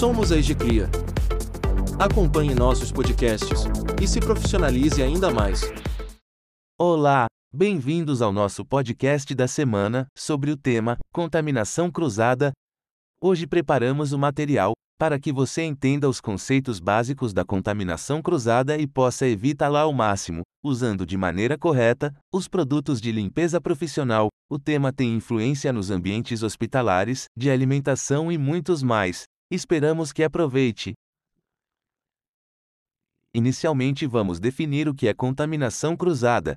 Somos a Egecria. Acompanhe nossos podcasts e se profissionalize ainda mais. Olá, bem-vindos ao nosso podcast da semana sobre o tema Contaminação Cruzada. Hoje preparamos o material para que você entenda os conceitos básicos da contaminação cruzada e possa evitá-la ao máximo, usando de maneira correta os produtos de limpeza profissional. O tema tem influência nos ambientes hospitalares, de alimentação e muitos mais. Esperamos que aproveite. Inicialmente vamos definir o que é contaminação cruzada.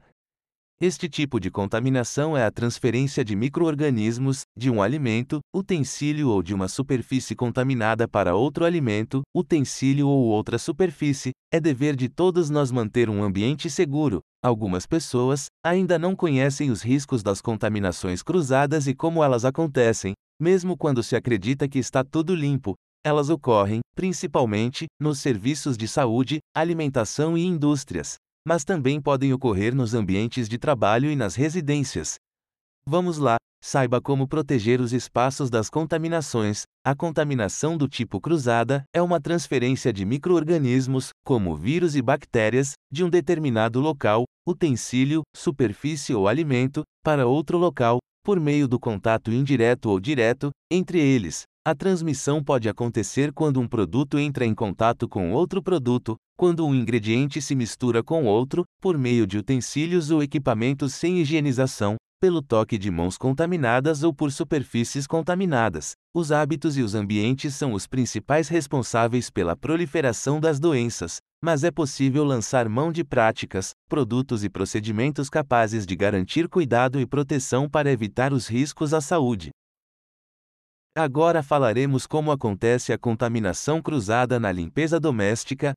Este tipo de contaminação é a transferência de microorganismos de um alimento, utensílio ou de uma superfície contaminada para outro alimento, utensílio ou outra superfície. É dever de todos nós manter um ambiente seguro. Algumas pessoas ainda não conhecem os riscos das contaminações cruzadas e como elas acontecem, mesmo quando se acredita que está tudo limpo. Elas ocorrem, principalmente, nos serviços de saúde, alimentação e indústrias mas também podem ocorrer nos ambientes de trabalho e nas residências. Vamos lá, saiba como proteger os espaços das contaminações. A contaminação do tipo cruzada é uma transferência de microorganismos, como vírus e bactérias, de um determinado local, utensílio, superfície ou alimento, para outro local, por meio do contato indireto ou direto entre eles. A transmissão pode acontecer quando um produto entra em contato com outro produto, quando um ingrediente se mistura com outro, por meio de utensílios ou equipamentos sem higienização, pelo toque de mãos contaminadas ou por superfícies contaminadas. Os hábitos e os ambientes são os principais responsáveis pela proliferação das doenças, mas é possível lançar mão de práticas, produtos e procedimentos capazes de garantir cuidado e proteção para evitar os riscos à saúde. Agora falaremos como acontece a contaminação cruzada na limpeza doméstica.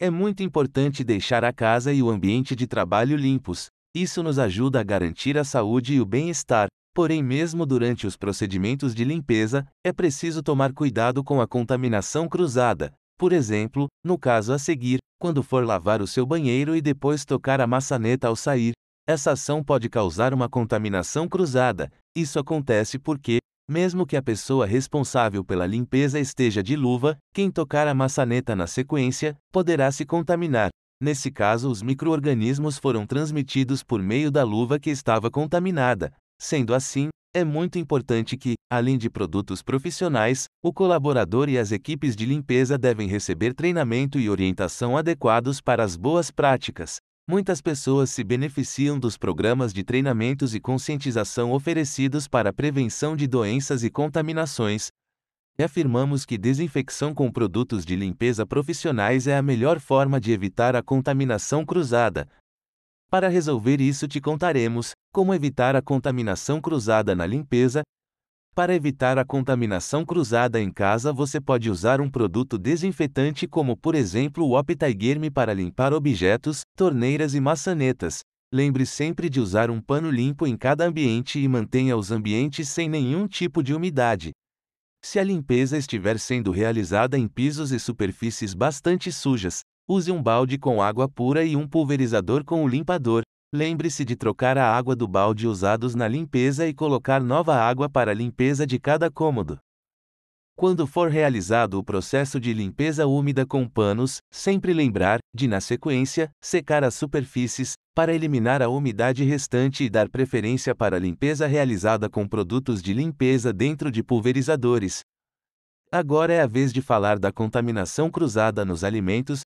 É muito importante deixar a casa e o ambiente de trabalho limpos. Isso nos ajuda a garantir a saúde e o bem-estar. Porém, mesmo durante os procedimentos de limpeza, é preciso tomar cuidado com a contaminação cruzada. Por exemplo, no caso a seguir, quando for lavar o seu banheiro e depois tocar a maçaneta ao sair, essa ação pode causar uma contaminação cruzada. Isso acontece porque, mesmo que a pessoa responsável pela limpeza esteja de luva, quem tocar a maçaneta na sequência poderá se contaminar. Nesse caso, os microorganismos foram transmitidos por meio da luva que estava contaminada. Sendo assim, é muito importante que, além de produtos profissionais, o colaborador e as equipes de limpeza devem receber treinamento e orientação adequados para as boas práticas. Muitas pessoas se beneficiam dos programas de treinamentos e conscientização oferecidos para a prevenção de doenças e contaminações. E afirmamos que desinfecção com produtos de limpeza profissionais é a melhor forma de evitar a contaminação cruzada. Para resolver isso, te contaremos como evitar a contaminação cruzada na limpeza para evitar a contaminação cruzada em casa, você pode usar um produto desinfetante como, por exemplo, o Optigerm para limpar objetos, torneiras e maçanetas. Lembre sempre de usar um pano limpo em cada ambiente e mantenha os ambientes sem nenhum tipo de umidade. Se a limpeza estiver sendo realizada em pisos e superfícies bastante sujas, use um balde com água pura e um pulverizador com o limpador. Lembre-se de trocar a água do balde usados na limpeza e colocar nova água para a limpeza de cada cômodo. Quando for realizado o processo de limpeza úmida com panos, sempre lembrar de, na sequência, secar as superfícies, para eliminar a umidade restante e dar preferência para a limpeza realizada com produtos de limpeza dentro de pulverizadores. Agora é a vez de falar da contaminação cruzada nos alimentos.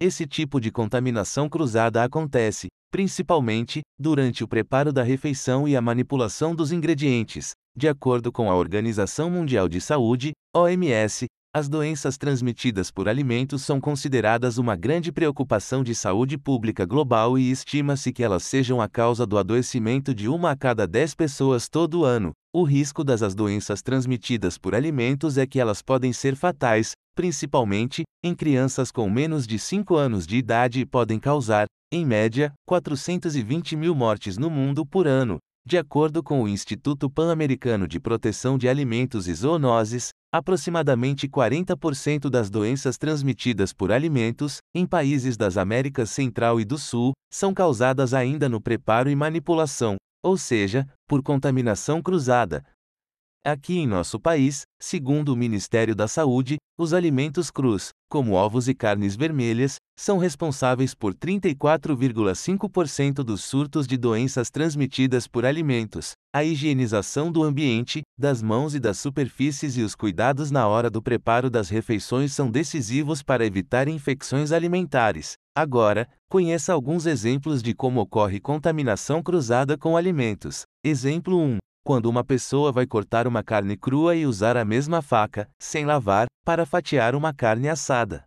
Esse tipo de contaminação cruzada acontece, principalmente, durante o preparo da refeição e a manipulação dos ingredientes. De acordo com a Organização Mundial de Saúde, OMS, as doenças transmitidas por alimentos são consideradas uma grande preocupação de saúde pública global e estima-se que elas sejam a causa do adoecimento de uma a cada dez pessoas todo ano. O risco das doenças transmitidas por alimentos é que elas podem ser fatais, principalmente em crianças com menos de 5 anos de idade podem causar, em média, 420 mil mortes no mundo por ano. De acordo com o Instituto Pan-Americano de Proteção de Alimentos e Zoonoses, aproximadamente 40% das doenças transmitidas por alimentos, em países das Américas Central e do Sul, são causadas ainda no preparo e manipulação, ou seja, por contaminação cruzada. Aqui em nosso país, segundo o Ministério da Saúde, os alimentos crus, como ovos e carnes vermelhas, são responsáveis por 34,5% dos surtos de doenças transmitidas por alimentos. A higienização do ambiente, das mãos e das superfícies e os cuidados na hora do preparo das refeições são decisivos para evitar infecções alimentares. Agora, conheça alguns exemplos de como ocorre contaminação cruzada com alimentos. Exemplo 1 quando uma pessoa vai cortar uma carne crua e usar a mesma faca, sem lavar, para fatiar uma carne assada.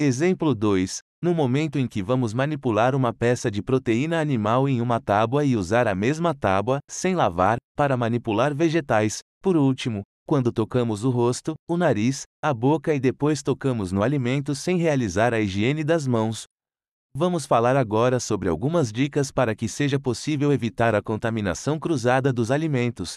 Exemplo 2. No momento em que vamos manipular uma peça de proteína animal em uma tábua e usar a mesma tábua, sem lavar, para manipular vegetais. Por último, quando tocamos o rosto, o nariz, a boca e depois tocamos no alimento sem realizar a higiene das mãos, Vamos falar agora sobre algumas dicas para que seja possível evitar a contaminação cruzada dos alimentos.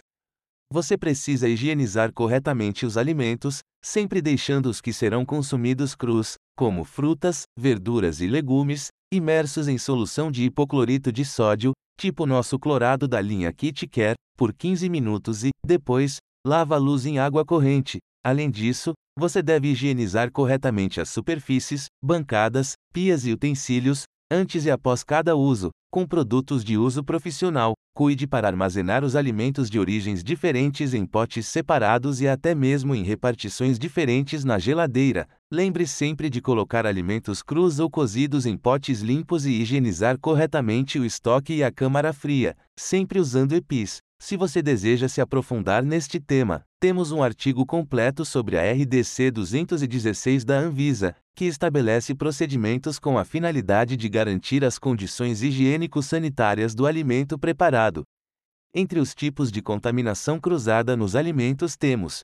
Você precisa higienizar corretamente os alimentos, sempre deixando os que serão consumidos crus, como frutas, verduras e legumes, imersos em solução de hipoclorito de sódio, tipo nosso clorado da linha Kit Care, por 15 minutos e, depois, lava a luz em água corrente. Além disso, você deve higienizar corretamente as superfícies, bancadas, pias e utensílios, antes e após cada uso, com produtos de uso profissional. Cuide para armazenar os alimentos de origens diferentes em potes separados e até mesmo em repartições diferentes na geladeira. Lembre sempre de colocar alimentos crus ou cozidos em potes limpos e higienizar corretamente o estoque e a câmara fria, sempre usando EPIs. Se você deseja se aprofundar neste tema, temos um artigo completo sobre a RDC 216 da Anvisa, que estabelece procedimentos com a finalidade de garantir as condições higiênico-sanitárias do alimento preparado. Entre os tipos de contaminação cruzada nos alimentos temos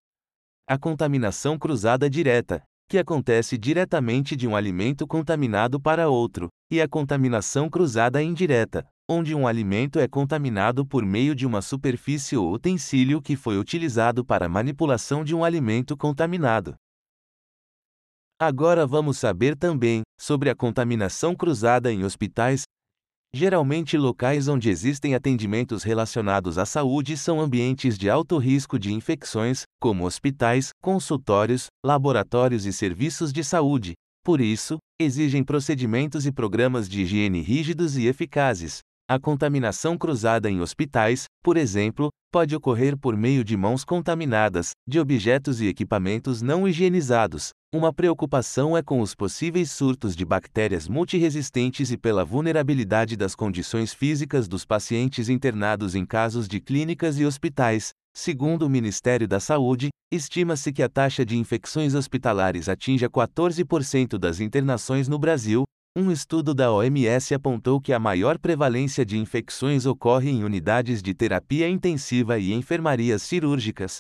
a contaminação cruzada direta, que acontece diretamente de um alimento contaminado para outro, e a contaminação cruzada indireta, onde um alimento é contaminado por meio de uma superfície ou utensílio que foi utilizado para manipulação de um alimento contaminado. Agora vamos saber também sobre a contaminação cruzada em hospitais. Geralmente, locais onde existem atendimentos relacionados à saúde são ambientes de alto risco de infecções, como hospitais, consultórios, laboratórios e serviços de saúde. Por isso, exigem procedimentos e programas de higiene rígidos e eficazes. A contaminação cruzada em hospitais, por exemplo, pode ocorrer por meio de mãos contaminadas, de objetos e equipamentos não higienizados. Uma preocupação é com os possíveis surtos de bactérias multiresistentes e pela vulnerabilidade das condições físicas dos pacientes internados em casos de clínicas e hospitais. Segundo o Ministério da Saúde, estima-se que a taxa de infecções hospitalares atinja 14% das internações no Brasil, um estudo da OMS apontou que a maior prevalência de infecções ocorre em unidades de terapia intensiva e enfermarias cirúrgicas.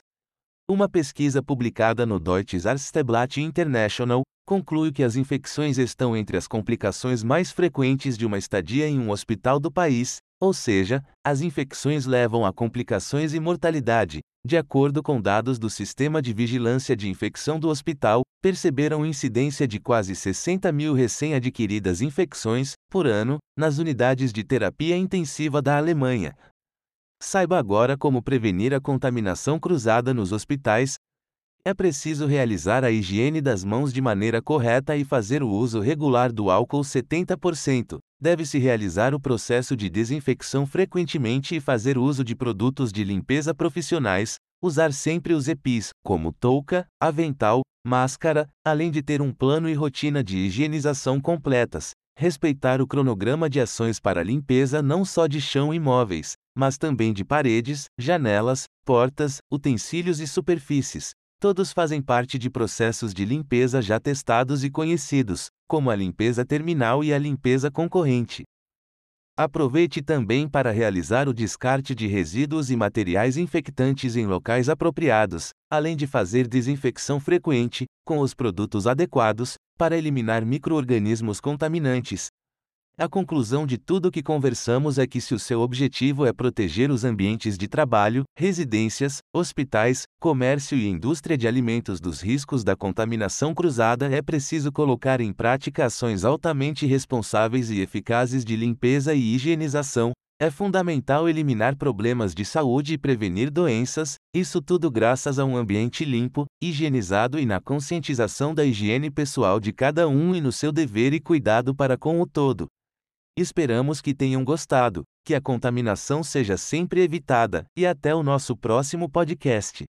Uma pesquisa publicada no Deutsches Arzteblatt International conclui que as infecções estão entre as complicações mais frequentes de uma estadia em um hospital do país, ou seja, as infecções levam a complicações e mortalidade, de acordo com dados do Sistema de Vigilância de Infecção do hospital, perceberam incidência de quase 60 mil recém-adquiridas infecções, por ano, nas unidades de terapia intensiva da Alemanha. Saiba agora como prevenir a contaminação cruzada nos hospitais. É preciso realizar a higiene das mãos de maneira correta e fazer o uso regular do álcool 70%. Deve-se realizar o processo de desinfecção frequentemente e fazer uso de produtos de limpeza profissionais, usar sempre os EPIs, como touca, avental, máscara, além de ter um plano e rotina de higienização completas, respeitar o cronograma de ações para limpeza não só de chão e móveis, mas também de paredes, janelas, portas, utensílios e superfícies. Todos fazem parte de processos de limpeza já testados e conhecidos, como a limpeza terminal e a limpeza concorrente. Aproveite também para realizar o descarte de resíduos e materiais infectantes em locais apropriados, além de fazer desinfecção frequente, com os produtos adequados, para eliminar microorganismos contaminantes, a conclusão de tudo o que conversamos é que, se o seu objetivo é proteger os ambientes de trabalho, residências, hospitais, comércio e indústria de alimentos dos riscos da contaminação cruzada, é preciso colocar em prática ações altamente responsáveis e eficazes de limpeza e higienização. É fundamental eliminar problemas de saúde e prevenir doenças, isso tudo graças a um ambiente limpo, higienizado e na conscientização da higiene pessoal de cada um e no seu dever e cuidado para com o todo. Esperamos que tenham gostado, que a contaminação seja sempre evitada, e até o nosso próximo podcast.